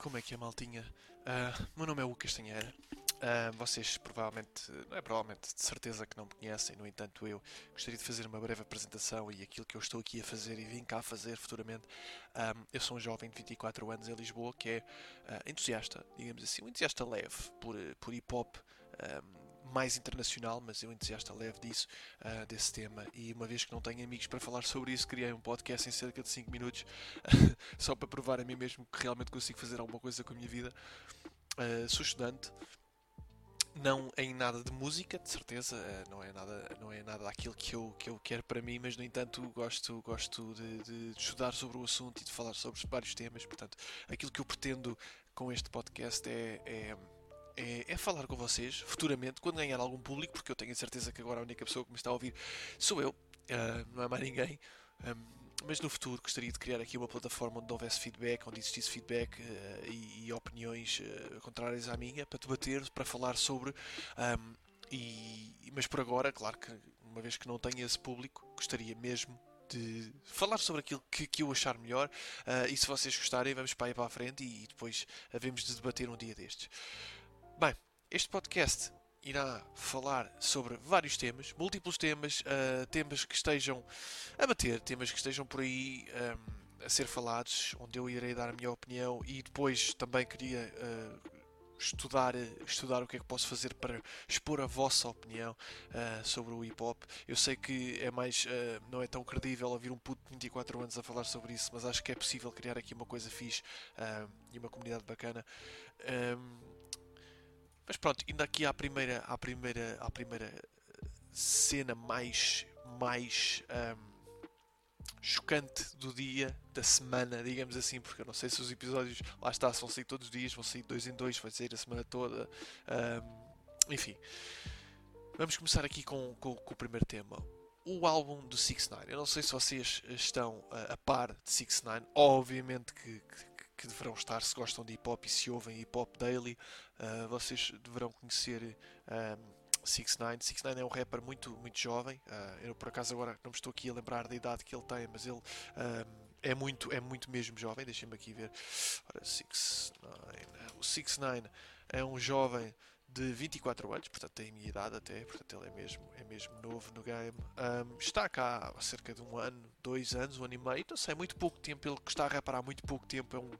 Como é que é, maltinha? Uh, meu nome é Hugo Castanheira. Uh, vocês provavelmente, não é provavelmente, de certeza que não me conhecem, no entanto, eu gostaria de fazer uma breve apresentação e aquilo que eu estou aqui a fazer e vim cá fazer futuramente. Um, eu sou um jovem de 24 anos em Lisboa que é uh, entusiasta, digamos assim, um entusiasta leve por, por hip hop. Um, mais internacional, mas eu entusiasta leve disso, uh, desse tema. E uma vez que não tenho amigos para falar sobre isso, criei um podcast em cerca de 5 minutos, só para provar a mim mesmo que realmente consigo fazer alguma coisa com a minha vida. Uh, sou estudante, não em nada de música, de certeza, uh, não é nada, não é nada daquilo que eu, que eu quero para mim, mas no entanto gosto, gosto de, de estudar sobre o assunto e de falar sobre vários temas. Portanto, aquilo que eu pretendo com este podcast é, é é, é, falar com vocês futuramente, quando ganhar algum público, porque eu tenho a certeza que agora a única pessoa que me está a ouvir sou eu, uh, não é mais ninguém. Um, mas no futuro gostaria de criar aqui uma plataforma onde houvesse feedback, onde existisse feedback uh, e, e, opiniões uh, contrárias à minha, para debater, para falar sobre. Um, e, mas por agora, claro que uma vez que não tenho esse público, gostaria mesmo de falar sobre aquilo que, que eu achar melhor. Uh, e se vocês gostarem, vamos para aí para a frente e, e depois havemos de debater um dia destes. Este podcast irá falar sobre vários temas, múltiplos temas, uh, temas que estejam a bater, temas que estejam por aí um, a ser falados, onde eu irei dar a minha opinião e depois também queria uh, estudar, estudar o que é que posso fazer para expor a vossa opinião uh, sobre o hip hop. Eu sei que é mais, não é tão credível ouvir um puto de 24 anos a falar sobre isso, mas acho que é possível criar aqui uma coisa fixe e uma comunidade bacana. Um, mas pronto, indo aqui à primeira, à primeira, à primeira eh, cena mais, mais um, chocante do dia, da semana, digamos assim, porque eu não sei se os episódios lá está, vão sair todos os dias, vão sair dois em dois, vai sair a semana toda. Um, enfim, vamos começar aqui com, com, com o primeiro tema. O álbum do 6 9 Eu não sei se vocês estão a, a par de 6 9 Obviamente que, que, que deverão estar se gostam de hip hop e se ouvem hip hop daily. Uh, vocês deverão conhecer um, 6ix9ine. 6ix9ine é um rapper muito, muito jovem. Uh, eu por acaso agora não me estou aqui a lembrar da idade que ele tem, mas ele é muito, é muito mesmo jovem. Deixem-me aqui ver. Ora, 6ix9ine. O 6ix9ine é um jovem de 24 anos, portanto tem a minha idade até, portanto ele é mesmo, é mesmo novo no game. Um, está cá há cerca de um ano, dois anos, um ano e meio, não sei, muito pouco tempo, ele que está a reparar há muito pouco tempo, é um,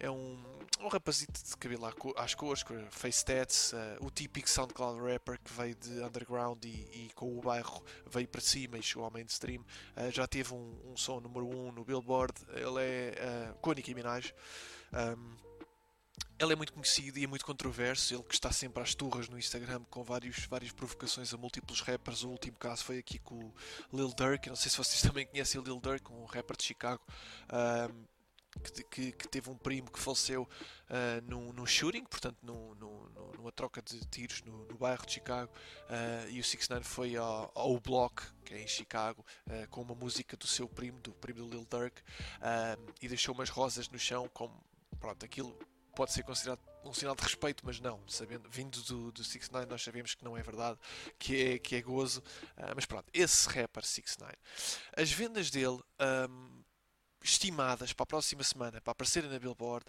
é um, um rapazito de cabelo às cores, com face tats, uh, o típico SoundCloud rapper que veio de underground e, e, com o bairro veio para cima e chegou ao mainstream, uh, já teve um, um som número 1 um no Billboard, ele é uh, com a Nicki Minaj. Um, ele é muito conhecido e é muito controverso, ele que está sempre às turras no Instagram com vários, várias provocações a múltiplos rappers. O último caso foi aqui com o Lil Durk, não sei se vocês também conhecem o Lil Durk, um rapper de Chicago, um, que, que, que, teve um primo que faleceu uh, num, num shooting, portanto num, num, numa troca de tiros no, no bairro de Chicago, uh, e o 6 9 foi ao, ao Block, que é em Chicago, uh, com uma música do seu primo, do primo do Lil Durk, e deixou umas rosas no chão, como pronto, aquilo pode ser considerado um sinal de respeito, mas não, sabendo, vindo do, do 6 9 nós sabemos que não é verdade, que é, que é gozo, uh, mas pronto, esse rapper 6 9 as vendas dele um, estimadas para a próxima semana, para aparecerem na Billboard,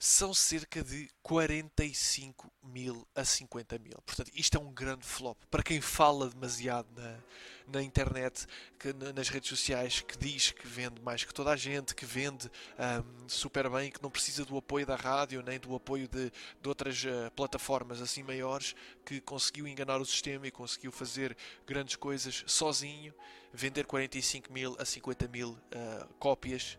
são cerca de 45 mil a 50 mil. Portanto, isto é um grande flop. Para quem fala demasiado na, na internet, que, nas redes sociais, que diz que vende mais que toda a gente, que vende um, super bem, que não precisa do apoio da rádio, nem do apoio de, de outras uh, plataformas assim maiores, que conseguiu enganar o sistema e conseguiu fazer grandes coisas sozinho vender 45 mil a 50 mil uh, cópias,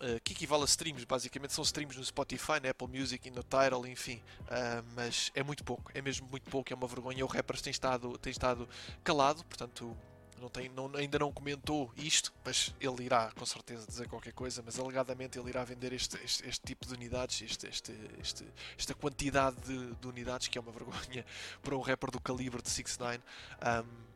uh, que equivale a streams, basicamente são streams no Spotify, na Apple Music e no Tidal, enfim, uh, mas é muito pouco, é mesmo muito pouco, é uma vergonha. O Rappers tem estado, tem estado calado, portanto. Não tem, não, ainda não comentou isto, mas ele irá com certeza dizer qualquer coisa. Mas alegadamente ele irá vender este, este, este tipo de unidades, este, este, esta quantidade de, de, unidades, que é uma vergonha para um rapper do calibre de 6 9 um,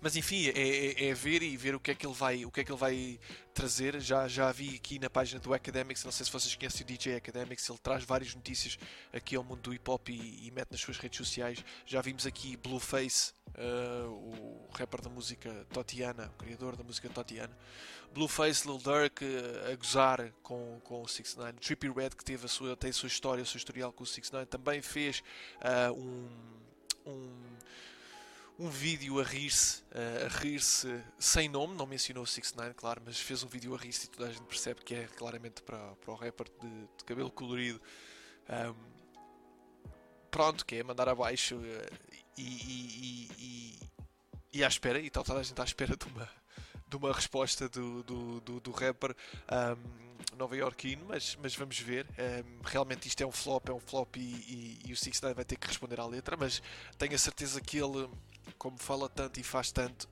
mas enfim, é, é, é, ver e ver o que é que ele vai, o que é que ele vai trazer. Já, já vi aqui na página do Academics, não sei se vocês conhecem o DJ Academics, ele traz várias notícias aqui ao mundo do hip hop e, e mete nas suas redes sociais. Já vimos aqui Blueface, uh, o rapper da música Totiana, o criador da música Totiana. Blueface, Lil Durk uh, a gozar com, com o 6 9 Trippy Red, que teve a sua, tem a sua história, o seu historial com o 6 9 também fez uh, um, um um vídeo a rir-se, a rir-se sem nome, não mencionou o 6 9 claro, mas fez um vídeo a rir-se e toda a gente percebe que é claramente para, para o rapper de, de cabelo colorido. Um, pronto, que é mandar abaixo uh, e, e, e, e, à espera, e tal, toda a gente à espera de uma, de uma resposta do, do, do, do rapper um, nova-iorquino, mas, mas vamos ver. Um, realmente isto é um flop, é um flop e, e, e o Six Nine vai ter que responder à letra, mas tenho a certeza que ele como fala tanto e faz tanto,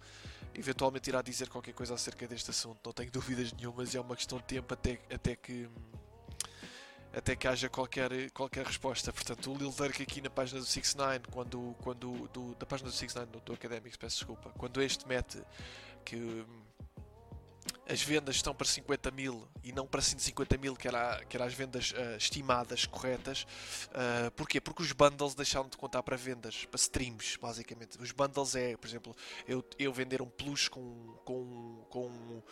eventualmente irá dizer qualquer coisa acerca deste assunto. Não tenho dúvidas nenhumas, é uma questão de tempo até, até que até que haja qualquer, qualquer resposta. Portanto, o Lil Durk aqui na página do 69, quando, quando do, da página do 69, do, do Academics, peço desculpa, quando este mete que as vendas estão para 50 mil e não para 150 mil, que era, que era as vendas uh, estimadas corretas. Uh, porquê? Porque os bundles deixaram de contar para vendas, para streams, basicamente. Os bundles é, por exemplo, eu, eu vender um plus com, com, com,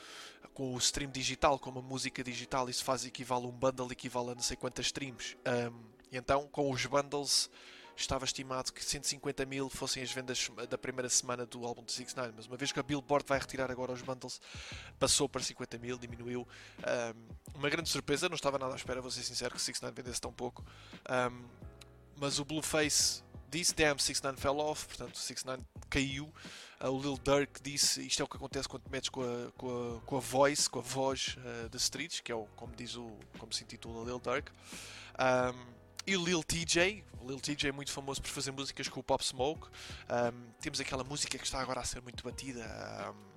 com o stream digital, com uma música digital, isso faz equivale um bundle equivale a não sei quantas streams. Um, então, com os bundles estava estimado que 150 mil fossem as vendas da primeira semana do álbum de 6 9 mas uma vez que a Billboard vai retirar agora os bundles, passou para 50 mil, diminuiu. Um, uma grande surpresa, não estava nada à espera, vou ser sincero, que 6 9 vendesse tão pouco. Um, mas o Blueface disse, damn, 6 9 fell off, portanto 6 9 caiu. Uh, o Lil Durk disse, isto é o que acontece quando te metes com a, com a, com a voice, com a voz uh, de streets, que é o, como diz o, como se intitula Lil Durk. Um, e Lil TJ, Lil TJ é muito famoso por fazer músicas com o Pop Smoke. Um, temos aquela música que está agora a ser muito batida. Um,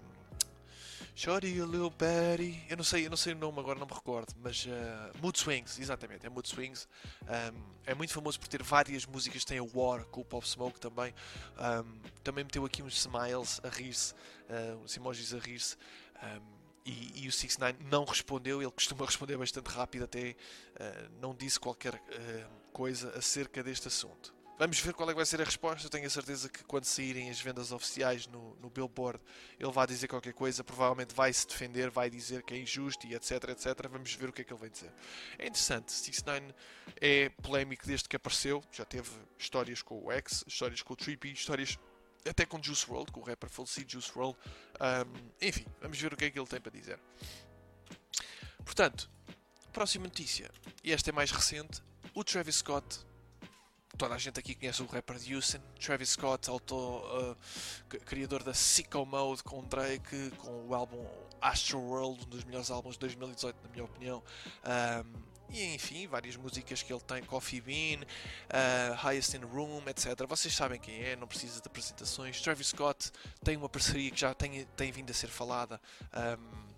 Shorty, a Lil Betty. Eu não sei, eu não sei o nome agora, não me recordo, mas uh, Mood Swings, exatamente, é Mood Swings. Um, é muito famoso por ter várias músicas, tem a War com o Pop Smoke também. Um, também meteu aqui uns smiles a rir-se, uh, uns emojis a rir-se. Um, e, e o 6 9 não respondeu, ele costuma responder bastante rápido, até uh, não disse qualquer uh, coisa acerca deste assunto. Vamos ver qual é que vai ser a resposta. Eu tenho a certeza que quando saírem as vendas oficiais no, no Billboard, ele vai dizer qualquer coisa, provavelmente vai se defender, vai dizer que é injusto e etc, etc. Vamos ver o que é que ele vai dizer. É interessante, 6 9 é polémico desde que apareceu, já teve histórias com o X, histórias com o Trippy, histórias até com Juice WRLD, com o rapper falecido Juice WRLD. Um, enfim, vamos ver o que é que ele tem para dizer. Portanto, próxima notícia, e esta é mais recente, o Travis Scott. Toda a gente aqui conhece o rapper de Houston. Travis Scott, auto, uh, criador da Sicko Mode com Drake, com o álbum Astro World, um dos melhores álbuns de 2018, na minha opinião. Um, e enfim, várias músicas que ele tem, Coffee Bean, uh, Highest in Room, etc. Vocês sabem quem é, não precisa de apresentações. Travis Scott tem uma parceria que já tem, tem vindo a ser falada um,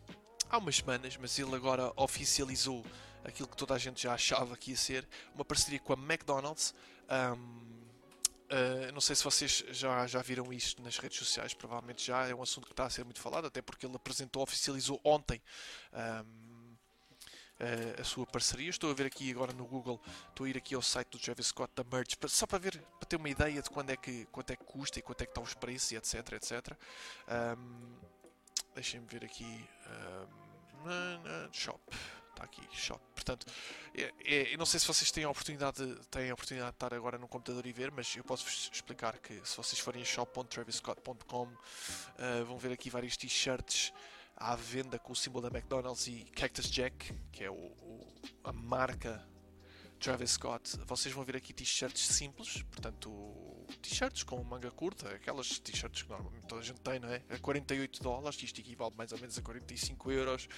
há umas semanas, mas ele agora oficializou aquilo que toda a gente já achava que ia ser, uma parceria com a McDonald's. Um, Uh, não sei se vocês já, já viram isto nas redes sociais, provavelmente já. É um assunto que está a ser muito falado, até porque ele apresentou, oficializou ontem um, uh, a sua parceria. Estou a ver aqui agora no Google, estou a ir aqui ao site do Travis Scott da Merch, só para ver, para ter uma ideia de quando é que, quanto é que custa e quanto é que estão os preços e etc, etc. Um, Deixem-me ver aqui. Um, shop. Está aqui, shop. Portanto, é, é, eu não sei se vocês têm a oportunidade de, têm a oportunidade de estar agora no computador e ver, mas eu posso-vos explicar que se vocês forem a shop.traviscott.com uh, ah, vão ver aqui vários t-shirts à venda com o símbolo da McDonald's e Cactus Jack, que é o, o, a marca Travis Scott. Vocês vão ver aqui t-shirts simples, portanto, t-shirts com manga curta, aquelas t-shirts que normalmente toda a gente tem, não é? A 48 dólares, isto equivale mais ou menos a 45 euros,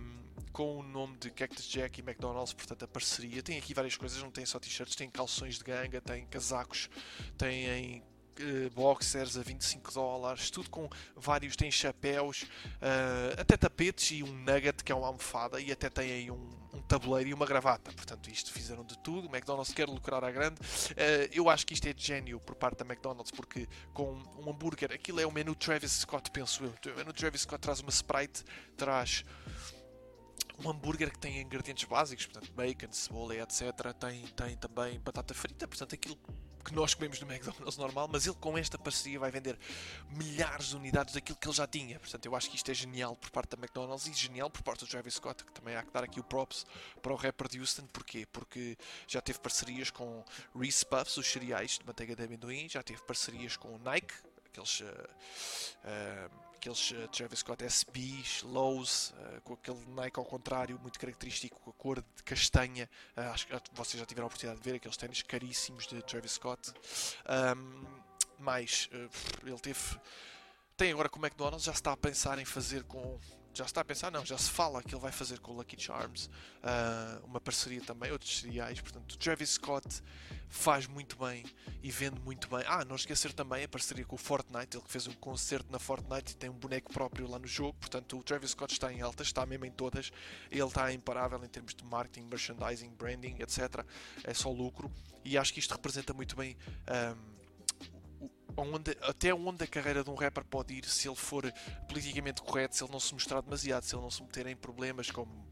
um, com o nome de Cactus Jack e McDonald's, portanto, a parceria. Tem aqui várias coisas, não tem só t-shirts, tem calções de ganga, tem casacos, tem uh, boxers a 25 dólares, tudo com vários, tem chapéus, uh, até tapetes e um nugget que é uma almofada e até tem aí um, um tabuleiro e uma gravata. Portanto, isto fizeram de tudo. O McDonald's quer lucrar à grande. Uh, eu acho que isto é de gênio por parte da McDonald's, porque com um hambúrguer, aquilo é o menu Travis Scott, penso eu. O menu Travis Scott traz uma Sprite, traz um hambúrguer que tem ingredientes básicos, portanto, bacon, cebola, etc. Tem, tem também batata frita, portanto, aquilo que nós comemos no McDonald's normal, mas ele com esta parceria vai vender milhares de unidades daquilo que ele já tinha. Portanto, eu acho que isto é genial por parte da McDonald's e genial por parte do Travis Scott, que também há que dar aqui o props para o rapper de Houston. Porquê? Porque já teve parcerias com Reese Puffs, os cereais de manteiga de amendoim, já teve parcerias com Nike, aqueles. Uh, uh, aqueles uh, Travis Scott SBs, Lows, uh, com aquele Nike ao contrário, muito característico, com a cor de castanha. Uh, acho que vocês já tiveram a oportunidade de ver aqueles ténis caríssimos de Travis Scott. Um, mas ele teve. Tem agora com o McDonald's, já está a pensar em fazer com já está a pensar, não, já se fala que ele vai fazer com o Lucky Charms uh, uma parceria também, outros cereais. Portanto, o Travis Scott faz muito bem e vende muito bem. Ah, não esquecer também a parceria com o Fortnite, ele que fez um concerto na Fortnite e tem um boneco próprio lá no jogo. Portanto, o Travis Scott está em alta, está mesmo em todas. Ele está imparável em termos de marketing, merchandising, branding, etc. É só lucro e acho que isto representa muito bem. Um, onde, até onde a carreira de um rapper pode ir se ele for politicamente correto, se ele não se mostrar demasiado, se ele não se meter em problemas como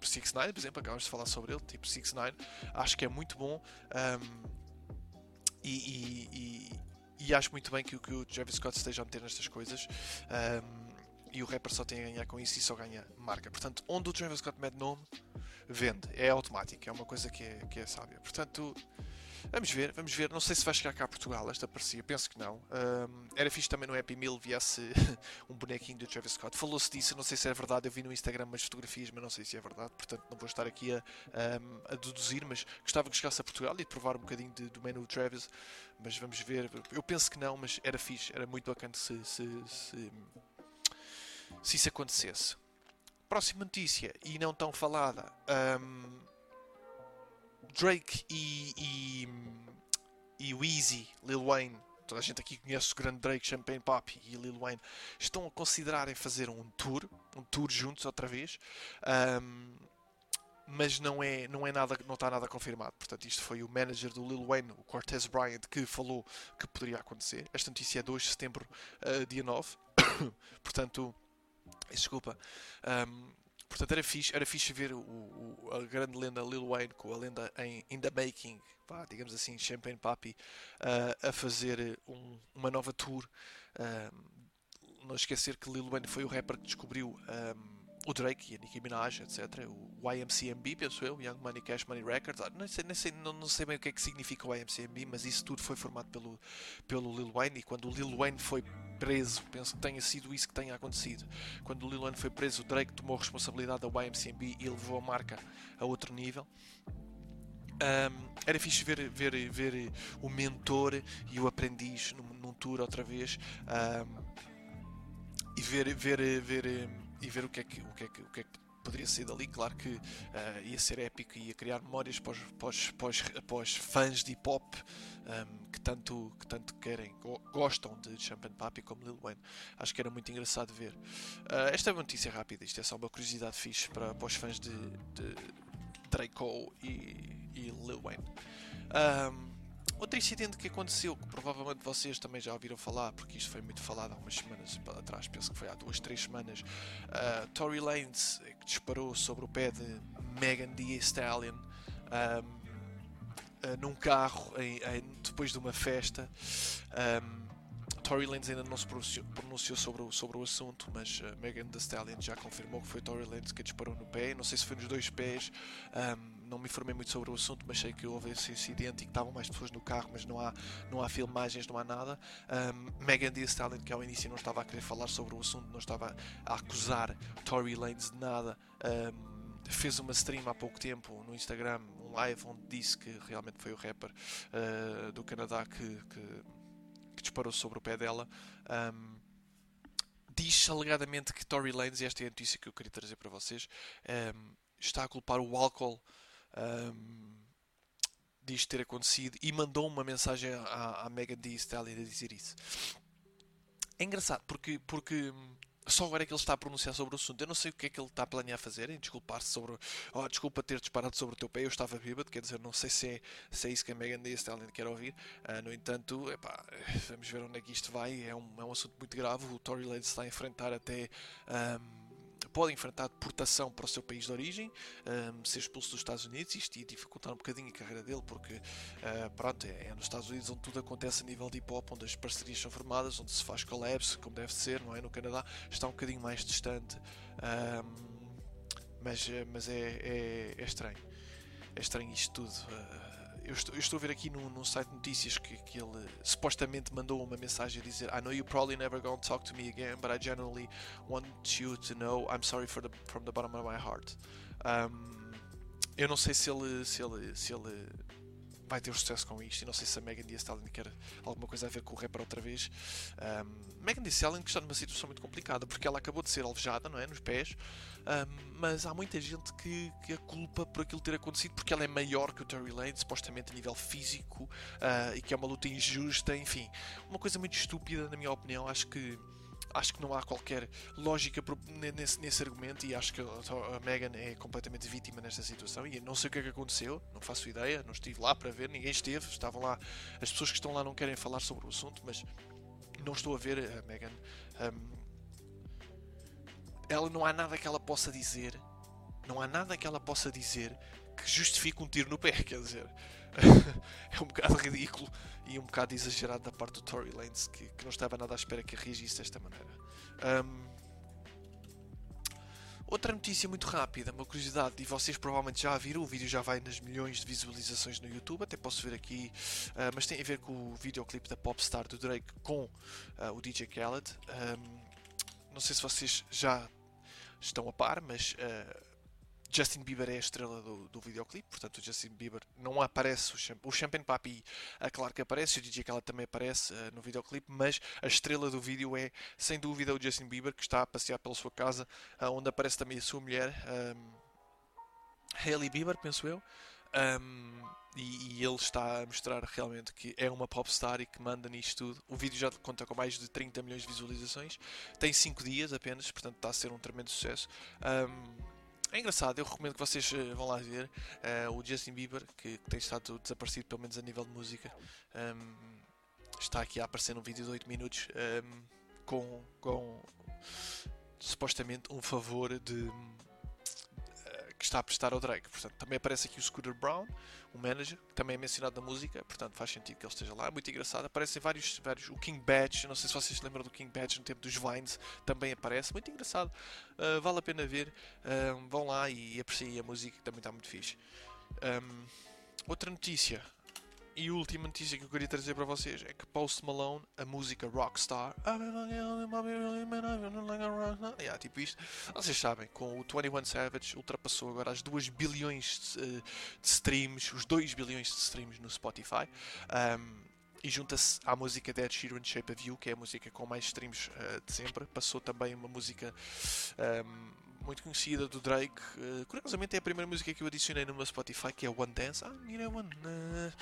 6 9 por exemplo, acabamos de falar sobre ele, tipo 6 9 acho que é muito bom um, e, e, e, e, acho muito bem que, que o Travis Scott esteja a meter nestas coisas um, e o rapper só tem a ganhar com isso e só ganha marca. Portanto, onde o Travis Scott mete nome, vende, é automático, é uma coisa que é, que é sábia. Portanto, Vamos ver, vamos ver. Não sei se vai chegar cá a Portugal esta parecia, penso que não. Um, era fixe também no Happy Meal viesse um bonequinho do Travis Scott. Falou-se disso, não sei se é verdade. Eu vi no Instagram umas fotografias, mas não sei se é verdade. Portanto, não vou estar aqui a, um, a deduzir. Mas gostava que chegasse a Portugal e de provar um bocadinho de, do menu Travis. Mas vamos ver. Eu penso que não, mas era fixe, era muito bacana se, se, se, se isso acontecesse. Próxima notícia, e não tão falada. Um, Drake e, e, e Easy, Lil Wayne, toda a gente aqui conhece o grande Drake, Champagne Papi e Lil Wayne, estão a considerar em fazer um tour, um tour juntos outra vez. Um, mas não é, não é nada, não está nada confirmado. Portanto, isto foi o manager do Lil Wayne, o Cortez Bryant, que falou que poderia acontecer. Esta notícia é 2 de setembro, uh, dia 9. Portanto, desculpa. Um, Portanto, era fixe, era fixe ver o, o, a grande lenda Lil Wayne com a lenda em In The Making, pá, digamos assim, Champagne Papi, uh, a fazer um, uma nova tour. Uh, não esquecer que Lil Wayne foi o rapper que descobriu um, o Drake e a Nicki Minaj, etc. O YMCMB, penso eu, Young Money Cash Money Records. Ah, não, sei, nem sei, não, não, sei bem o que é que significa o YMCMB, mas isso tudo foi formado pelo, pelo Lil Wayne. E quando o Lil Wayne foi preso, penso que tenha sido isso que tenha acontecido. Quando o Lil Wayne foi preso, o Drake tomou a responsabilidade da YMCMB e levou a marca a outro nível. Um, era fixe ver, ver, ver o mentor e o aprendiz num, num tour outra vez um, e ver, ver, ver e ver o que é que, o que, é que, o que, é que poderia ser dali. Claro que uh, ia ser épico e ia criar memórias para os, para os, para os, para os fãs de hip hop um, ehm, que, tanto, que tanto querem, gostam de Champagne Papi como Lil Wayne. Acho que era muito engraçado ver. Uh, esta é uma notícia rápida, isto é só uma curiosidade fixe para, para os fãs de, de Draco e, e Lil Wayne. Um, ehm, Outro incidente que aconteceu, que provavelmente vocês também já ouviram falar, porque isto foi muito falado há umas semanas atrás, penso que foi há duas, três semanas, uh, Tory Lanez, que disparou sobre o pé de Megan Thee Stallion um, uh, num carro em, em, depois de uma festa. Um, Tory Lanez ainda não se pronunciou, sobre, o, sobre o assunto, mas uh, Megan Thee Stallion já confirmou que foi Tory Lanez que disparou no pé. Não sei se foi nos dois pés. Um, não me informei muito sobre o assunto, mas sei que houve esse incidente e que estavam mais pessoas no carro, mas não há, não há filmagens, não há nada. Um, Megan Thee Stallion, que ao início não estava a querer falar sobre o assunto, não estava a acusar Tory Lanez de nada, um, fez uma stream há pouco tempo no Instagram, um live, onde disse que realmente foi o rapper uh, do Canadá que, que, que, disparou sobre o pé dela. Um, diz alegadamente que Tory Lanez, e esta é a notícia que eu queria trazer para vocês, um, está a culpar o álcool um, disto ter acontecido e mandou uma mensagem à, à Megan Thee Stallion a dizer isso. É engraçado porque, porque só agora é que ele está a pronunciar sobre o assunto. Eu não sei o que é que ele está a planear fazer, em desculpar-se sobre. Oh, desculpa ter disparado sobre o teu pé, eu estava bêbado, quer dizer, não sei se é, se é isso que a Megan Thee Stallion quer ouvir. Uh, no entanto, epá, vamos ver onde é que isto vai. É um, é um assunto muito grave. O Tory Lanez está a enfrentar até. Um, pode enfrentar deportação para o seu país de origem, um, ser expulso dos Estados Unidos, isto ia dificultar um bocadinho a carreira dele, porque uh, pronto, é, é, nos Estados Unidos onde tudo acontece a nível de hip hop, onde as parcerias são formadas, onde se faz collabs, como deve ser, não é? No Canadá está um bocadinho mais distante, um, mas, mas é, é, é, estranho. É estranho isto tudo. Uh, eu estou, eu estou, a ver aqui num, num site de notícias que, que, ele supostamente mandou uma mensagem a dizer I know you probably never gonna talk to me again, but I genuinely want you to know I'm sorry the, from the bottom of my heart. Um, eu não sei se ele, se ele, se ele vai ter sucesso com isto. E não sei se a Megan Thee Stallion quer alguma coisa a ver com o rapper outra vez. Um, Megan Thee Stallion está numa situação muito complicada porque ela acabou de ser alvejada, não é, nos pés. Um, mas há muita gente que, que a culpa por aquilo ter acontecido porque ela é maior que o Terry Lane, supostamente a nível físico, uh, e que é uma luta injusta, enfim, uma coisa muito estúpida na minha opinião. Acho que acho que não há qualquer lógica nesse, nesse argumento e acho que a Megan é completamente vítima nesta situação e não sei o que é que aconteceu, não faço ideia, não estive lá para ver, ninguém esteve, estavam lá, as pessoas que estão lá não querem falar sobre o assunto, mas não estou a ver a Megan. Um, ela não há nada que ela possa dizer, não há nada que ela possa dizer que justifique um tiro no pé, quer dizer. é um bocado ridículo e um bocado exagerado da parte do Tory Lanez, que, que não estava nada à espera que reagisse desta maneira. Um, outra notícia muito rápida, uma curiosidade, e vocês provavelmente já a viram, o vídeo já vai nas milhões de visualizações no YouTube, até posso ver aqui, uh, mas tem a ver com o videoclipe da Popstar do Drake com uh, o DJ Khaled. Um, não sei se vocês já estão a par, mas uh, Justin Bieber é a estrela do, do videoclipe, portanto o Justin Bieber não aparece, o, Champ o Champagne Papi, é claro que aparece, o DJ Khaled também aparece uh, no videoclipe, mas a estrela do vídeo é, sem dúvida, o Justin Bieber, que está a passear pela sua casa, uh, onde aparece também a sua mulher, um, Hailey Bieber, penso eu, um, e, e, ele está a mostrar realmente que é uma popstar e que manda nisto tudo. O vídeo já conta com mais de 30 milhões de visualizações, tem 5 dias apenas, portanto está a ser um tremendo sucesso. Um, é engraçado, eu recomendo que vocês uh, vão lá ver uh, o Justin Bieber, que, que, tem estado desaparecido, pelo menos a nível de música. Um, está aqui a aparecer num vídeo de 8 minutos um, com, com supostamente um favor de que está a prestar ao Drake. Portanto, também aparece aqui o Scooter Brown, o manager, que também é mencionado na música, portanto faz sentido que ele esteja lá. É muito engraçado. Aparecem vários, vários. O King Badge, não sei se vocês lembram do King Badge no tempo dos Vines, também aparece. Muito engraçado. Uh, vale a pena ver. Uh, vão lá e apreciem a música, que também está muito fixe. Um, outra notícia e a última notícia que eu queria trazer para vocês é que Post Malone, a música Rockstar, yeah, tipo isto, vocês sabem, com o 21 Savage ultrapassou agora as 2 bilhões de, de streams, os 2 bilhões de streams no Spotify. Um, e junta-se à música Dead Sheeran Shape of You, que é a música com mais streams uh, de sempre. Passou também uma música um, muito conhecida do Drake. Uh, curiosamente é a primeira música que eu adicionei no meu Spotify, que é One Dance. Ah, know, one. Uh...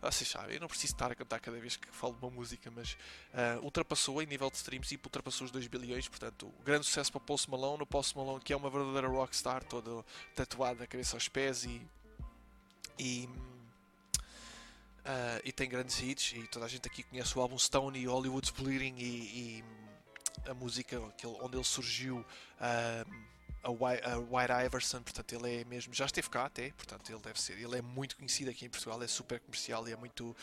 Vocês sabem, eu não preciso estar a cantar cada vez que falo uma música, mas uh, ultrapassou em nível de streams e ultrapassou os 2 bilhões. Portanto, grande sucesso para Post Malone. O Post Malone, que é uma verdadeira rockstar, todo tatuado da cabeça aos pés e. e Uh, e tem grandes hits e toda a gente aqui conhece o álbum Stone e Hollywood's Bleeding e, e a música onde ele surgiu uh, a White Iverson, portanto ele é mesmo, já esteve cá até, portanto ele deve ser, ele é muito conhecido aqui em Portugal, é super comercial e é muito,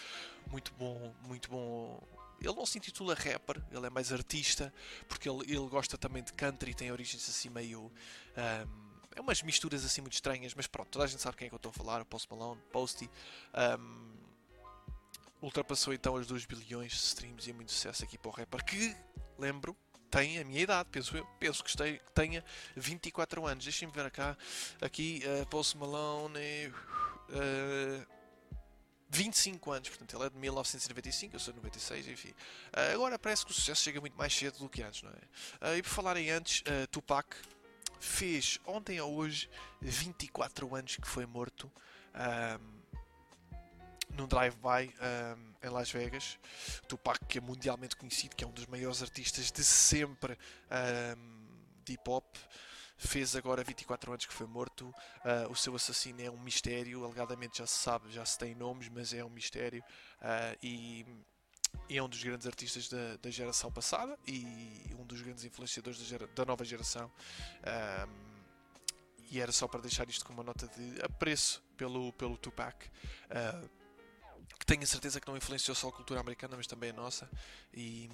muito bom, muito bom. Ele não se intitula rapper, ele é mais artista, porque ele, ele gosta também de country, tem origens assim meio. Um, é umas misturas assim muito estranhas, mas pronto, toda a gente sabe quem é que eu estou a falar, o Post Malone, Posty. Um, ultrapassou então as 2 bilhões de streams e é muito sucesso aqui para o rapper, que, lembro, tem a minha idade, penso eu, penso que tenha 24 anos. Deixem-me ver cá, aqui, uh, Post Malone, uh, 25 anos, portanto ele é de 1995, eu sou de 96, enfim. Uh, agora parece que o sucesso chega muito mais cedo do que antes, não é? Uh, e por falar em antes, Tupac fez ontem ou hoje 24 anos que foi morto num drive-by um, em Las Vegas. Tupac, que é mundialmente conhecido, que é um dos maiores artistas de sempre um, de hip hop, fez agora 24 anos que foi morto. Uh, o seu assassino é um mistério, alegadamente já se sabe, já se tem nomes, mas é um mistério. Uh, e, e, é um dos grandes artistas da, da, geração passada e um dos grandes influenciadores da, gera, da nova geração. Um, e era só para deixar isto com uma nota de apreço pelo, pelo Tupac. Uh, que tenho a certeza que não influenciou só a cultura americana, mas também a nossa. E,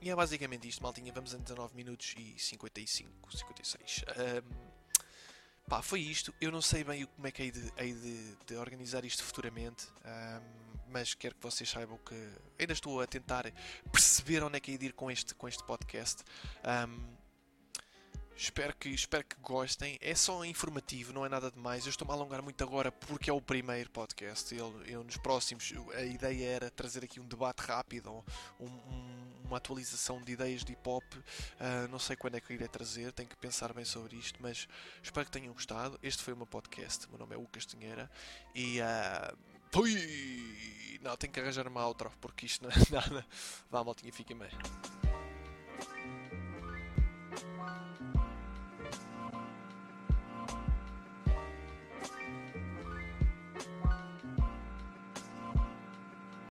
e é basicamente isto, maltinha. Vamos a 19 minutos e 55, 56. Um, pá, foi isto. Eu não sei bem como é que hei de, hei de, de organizar isto futuramente. Um, mas quero que vocês saibam que ainda estou a tentar perceber onde é que hei de ir com este, com este podcast. Um, Espero que, espero que gostem. É só informativo, não é nada demais. Eu estou-me a alongar muito agora porque é o primeiro podcast. Eu, eu nos próximos, a ideia era trazer aqui um debate rápido, um, um, uma atualização de ideias de hip hop. Uh, não sei quando é que eu irei trazer, tenho que pensar bem sobre isto, mas espero que tenham gostado. Este foi o meu podcast. O meu nome é Lucas Tinheira e. Uh! Não, tenho que arranjar uma outra porque isto não é nada. Vá, maltinha, fiquem bem.